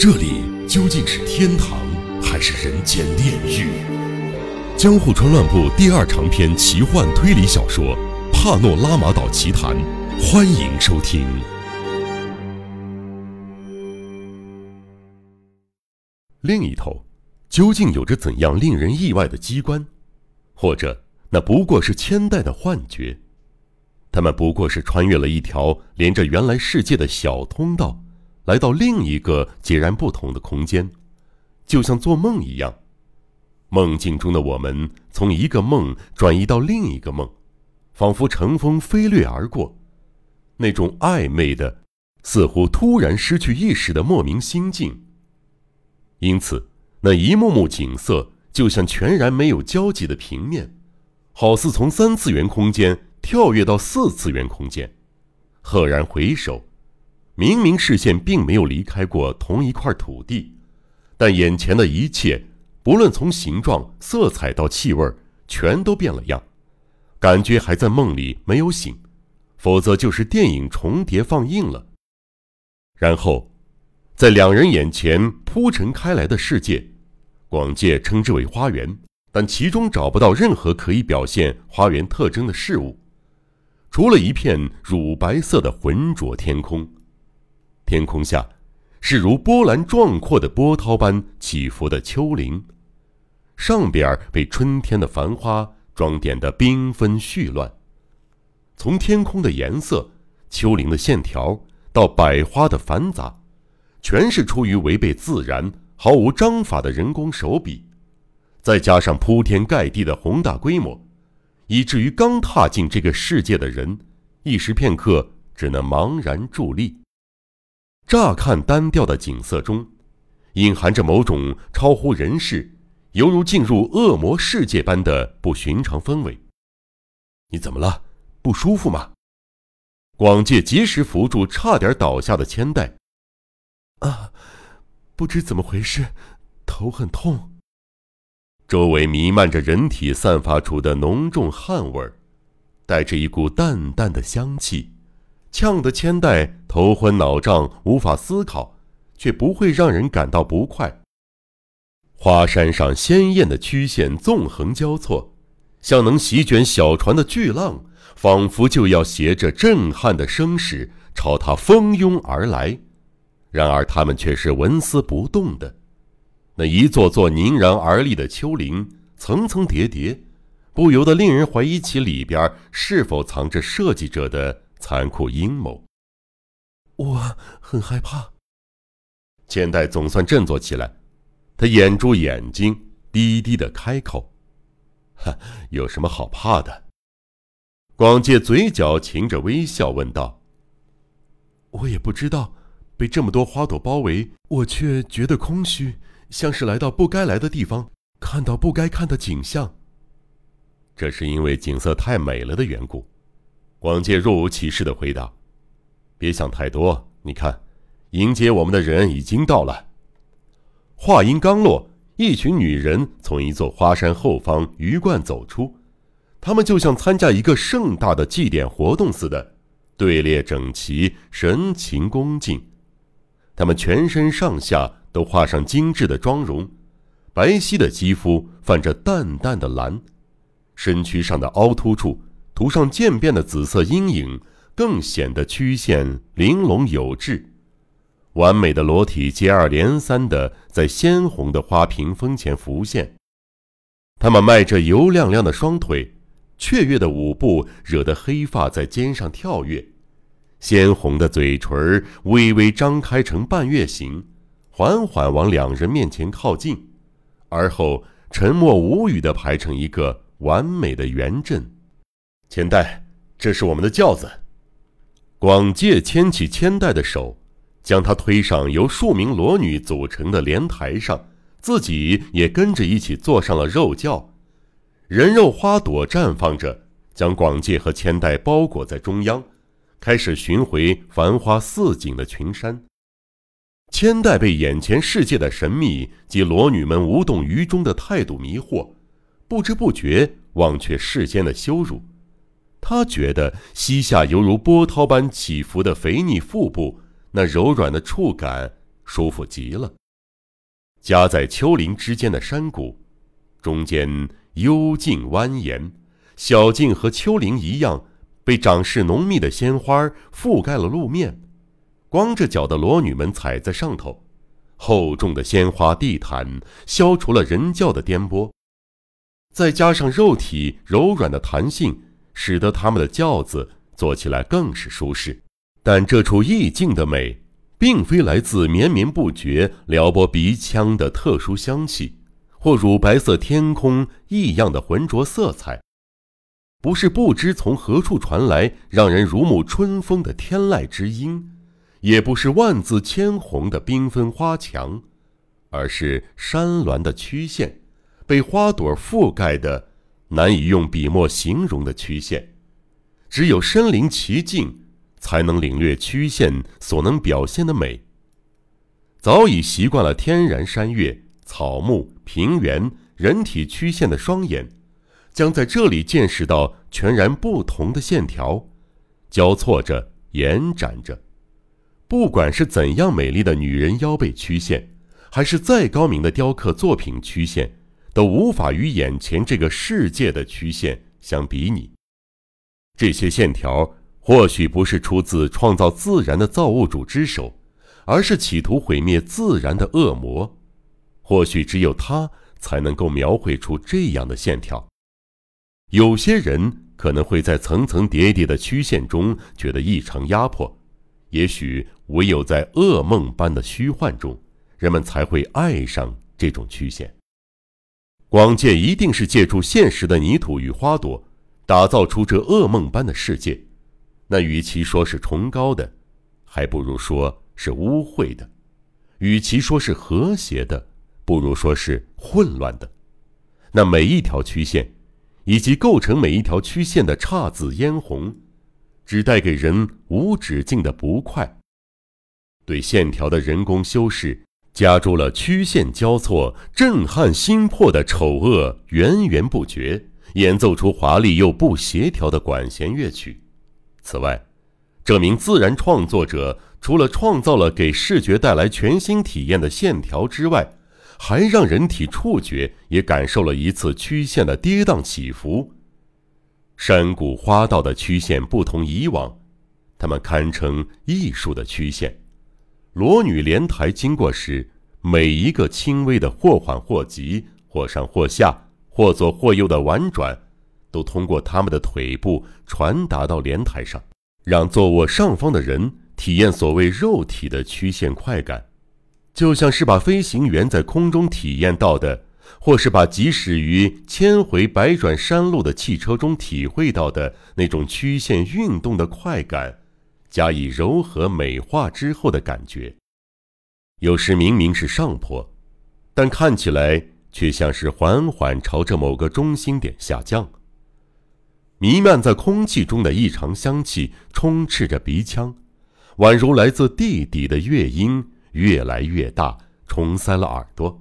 这里究竟是天堂还是人间炼狱？江户川乱步第二长篇奇幻推理小说《帕诺拉玛岛奇谭》，欢迎收听。另一头，究竟有着怎样令人意外的机关？或者，那不过是千代的幻觉？他们不过是穿越了一条连着原来世界的小通道，来到另一个截然不同的空间，就像做梦一样。梦境中的我们从一个梦转移到另一个梦，仿佛乘风飞掠而过。那种暧昧的，似乎突然失去意识的莫名心境。因此，那一幕幕景色就像全然没有交集的平面，好似从三次元空间。跳跃到四次元空间，赫然回首，明明视线并没有离开过同一块土地，但眼前的一切，不论从形状、色彩到气味，全都变了样，感觉还在梦里没有醒，否则就是电影重叠放映了。然后，在两人眼前铺陈开来的世界，广界称之为花园，但其中找不到任何可以表现花园特征的事物。除了一片乳白色的浑浊天空，天空下是如波澜壮阔的波涛般起伏的丘陵，上边被春天的繁花装点得缤纷絮乱。从天空的颜色、丘陵的线条到百花的繁杂，全是出于违背自然、毫无章法的人工手笔，再加上铺天盖地的宏大规模。以至于刚踏进这个世界的人，一时片刻只能茫然伫立。乍看单调的景色中，隐含着某种超乎人世，犹如进入恶魔世界般的不寻常氛围。你怎么了？不舒服吗？广介及时扶住差点倒下的千代。啊，不知怎么回事，头很痛。周围弥漫着人体散发出的浓重汗味儿，带着一股淡淡的香气，呛得千代头昏脑胀，无法思考，却不会让人感到不快。花山上鲜艳的曲线纵横交错，像能席卷小船的巨浪，仿佛就要携着震撼的声势朝他蜂拥而来。然而他们却是纹丝不动的。那一座座凝然而立的丘陵，层层叠叠，不由得令人怀疑起里边是否藏着设计者的残酷阴谋。我很害怕。千代总算振作起来，他掩住眼睛，低低的开口：“哈，有什么好怕的？”广介嘴角噙着微笑问道：“我也不知道，被这么多花朵包围，我却觉得空虚。”像是来到不该来的地方，看到不该看的景象。这是因为景色太美了的缘故。广介若无其事的回答：“别想太多，你看，迎接我们的人已经到了。”话音刚落，一群女人从一座花山后方鱼贯走出，她们就像参加一个盛大的祭典活动似的，队列整齐，神情恭敬。她们全身上下。都画上精致的妆容，白皙的肌肤泛着淡淡的蓝，身躯上的凹凸处涂上渐变的紫色阴影，更显得曲线玲珑有致。完美的裸体接二连三的在鲜红的花屏风前浮现，他们迈着油亮亮的双腿，雀跃的舞步惹得黑发在肩上跳跃，鲜红的嘴唇微微张开成半月形。缓缓往两人面前靠近，而后沉默无语的排成一个完美的圆阵。千代，这是我们的轿子。广介牵起千代的手，将他推上由数名裸女组成的莲台上，自己也跟着一起坐上了肉轿。人肉花朵绽放着，将广介和千代包裹在中央，开始寻回繁花似锦的群山。千代被眼前世界的神秘及裸女们无动于衷的态度迷惑，不知不觉忘却世间的羞辱。他觉得膝下犹如波涛般起伏的肥腻腹部，那柔软的触感，舒服极了。夹在丘陵之间的山谷，中间幽静蜿蜒，小径和丘陵一样，被长势浓密的鲜花覆盖了路面。光着脚的裸女们踩在上头，厚重的鲜花地毯消除了人教的颠簸，再加上肉体柔软的弹性，使得他们的轿子坐起来更是舒适。但这处意境的美，并非来自绵绵不绝撩拨鼻腔的特殊香气，或乳白色天空异样的浑浊色彩，不是不知从何处传来让人如沐春风的天籁之音。也不是万紫千红的缤纷花墙，而是山峦的曲线，被花朵覆盖的难以用笔墨形容的曲线。只有身临其境，才能领略曲线所能表现的美。早已习惯了天然山岳、草木、平原、人体曲线的双眼，将在这里见识到全然不同的线条，交错着，延展着。不管是怎样美丽的女人腰背曲线，还是再高明的雕刻作品曲线，都无法与眼前这个世界的曲线相比拟。这些线条或许不是出自创造自然的造物主之手，而是企图毁灭自然的恶魔。或许只有他才能够描绘出这样的线条。有些人可能会在层层叠叠的曲线中觉得异常压迫。也许唯有在噩梦般的虚幻中，人们才会爱上这种曲线。广界一定是借助现实的泥土与花朵，打造出这噩梦般的世界。那与其说是崇高的，还不如说是污秽的；与其说是和谐的，不如说是混乱的。那每一条曲线，以及构成每一条曲线的姹紫嫣红。只带给人无止境的不快。对线条的人工修饰，加注了曲线交错、震撼心魄的丑恶，源源不绝，演奏出华丽又不协调的管弦乐曲。此外，这名自然创作者除了创造了给视觉带来全新体验的线条之外，还让人体触觉也感受了一次曲线的跌宕起伏。山谷花道的曲线不同以往，它们堪称艺术的曲线。裸女莲台经过时，每一个轻微的或缓或急、或上或下、或左或右的婉转，都通过他们的腿部传达到莲台上，让坐卧上方的人体验所谓肉体的曲线快感，就像是把飞行员在空中体验到的。或是把即使于千回百转山路的汽车中体会到的那种曲线运动的快感，加以柔和美化之后的感觉。有时明明是上坡，但看起来却像是缓缓朝着某个中心点下降。弥漫在空气中的异常香气充斥着鼻腔，宛如来自地底的乐音越来越大，冲塞了耳朵。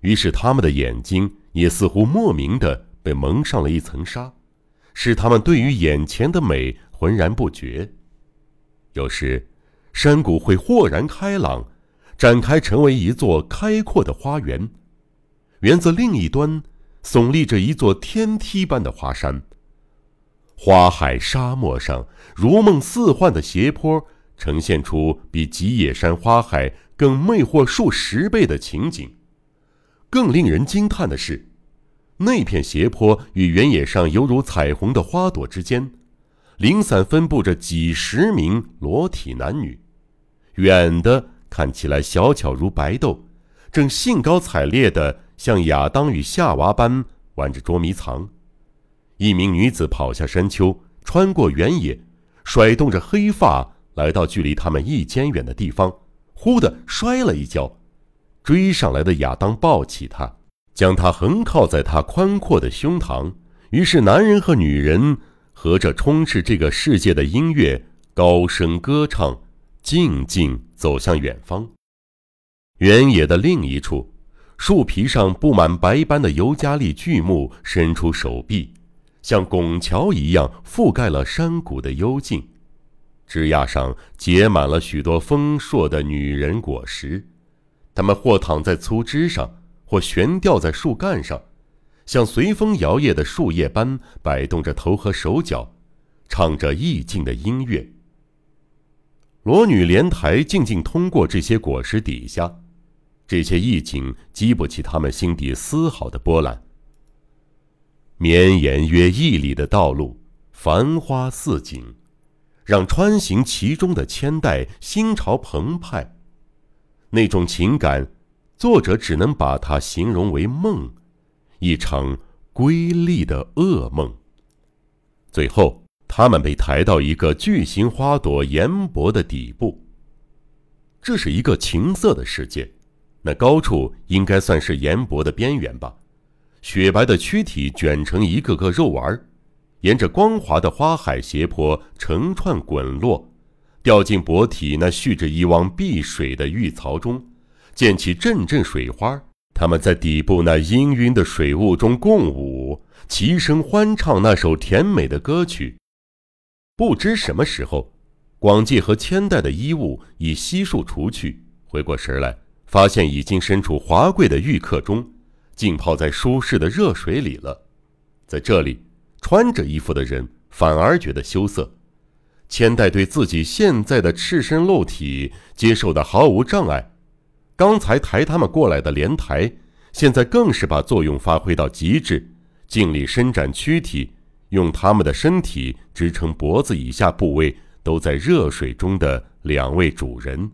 于是，他们的眼睛也似乎莫名的被蒙上了一层纱，使他们对于眼前的美浑然不觉。有时，山谷会豁然开朗，展开成为一座开阔的花园；园子另一端，耸立着一座天梯般的花山。花海沙漠上，如梦似幻的斜坡，呈现出比吉野山花海更魅惑数十倍的情景。更令人惊叹的是，那片斜坡与原野上犹如彩虹的花朵之间，零散分布着几十名裸体男女。远的看起来小巧如白豆，正兴高采烈地像亚当与夏娃般玩着捉迷藏。一名女子跑下山丘，穿过原野，甩动着黑发，来到距离他们一间远的地方，忽地摔了一跤。追上来的亚当抱起她，将她横靠在他宽阔的胸膛。于是，男人和女人和着充斥这个世界的音乐，高声歌唱，静静走向远方。原野的另一处，树皮上布满白斑的尤加利巨木伸出手臂，像拱桥一样覆盖了山谷的幽静。枝桠上结满了许多丰硕的女人果实，它们或躺在粗枝上，或悬吊在树干上，像随风摇曳的树叶般摆动着头和手脚，唱着意境的音乐。裸女莲台静静通过这些果实底下，这些意境激不起他们心底丝毫的波澜。绵延约一里的道路，繁花似锦。让穿行其中的千代心潮澎湃，那种情感，作者只能把它形容为梦，一场瑰丽的噩梦。最后，他们被抬到一个巨型花朵岩薄的底部。这是一个情色的世界，那高处应该算是岩薄的边缘吧。雪白的躯体卷成一个个肉丸儿。沿着光滑的花海斜坡成串滚落，掉进薄体那蓄着一汪碧水的浴槽中，溅起阵阵水花儿。他们在底部那氤氲的水雾中共舞，齐声欢唱那首甜美的歌曲。不知什么时候，广介和千代的衣物已悉数除去，回过神来，发现已经身处华贵的浴客中，浸泡在舒适的热水里了。在这里。穿着衣服的人反而觉得羞涩，千代对自己现在的赤身露体接受的毫无障碍。刚才抬他们过来的莲台，现在更是把作用发挥到极致，尽力伸展躯体，用他们的身体支撑脖子以下部位都在热水中的两位主人。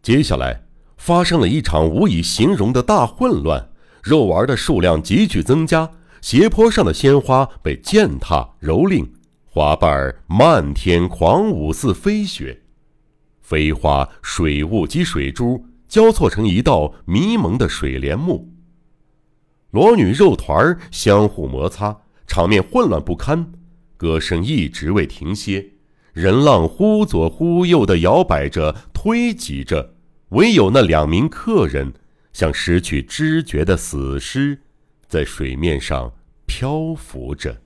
接下来发生了一场无以形容的大混乱，肉丸的数量急剧增加。斜坡上的鲜花被践踏蹂躏，花瓣儿漫天狂舞似飞雪，飞花、水雾及水珠交错成一道迷蒙的水帘幕。裸女肉团儿相互摩擦，场面混乱不堪，歌声一直未停歇，人浪忽左忽右地摇摆着、推挤着，唯有那两名客人像失去知觉的死尸。在水面上漂浮着。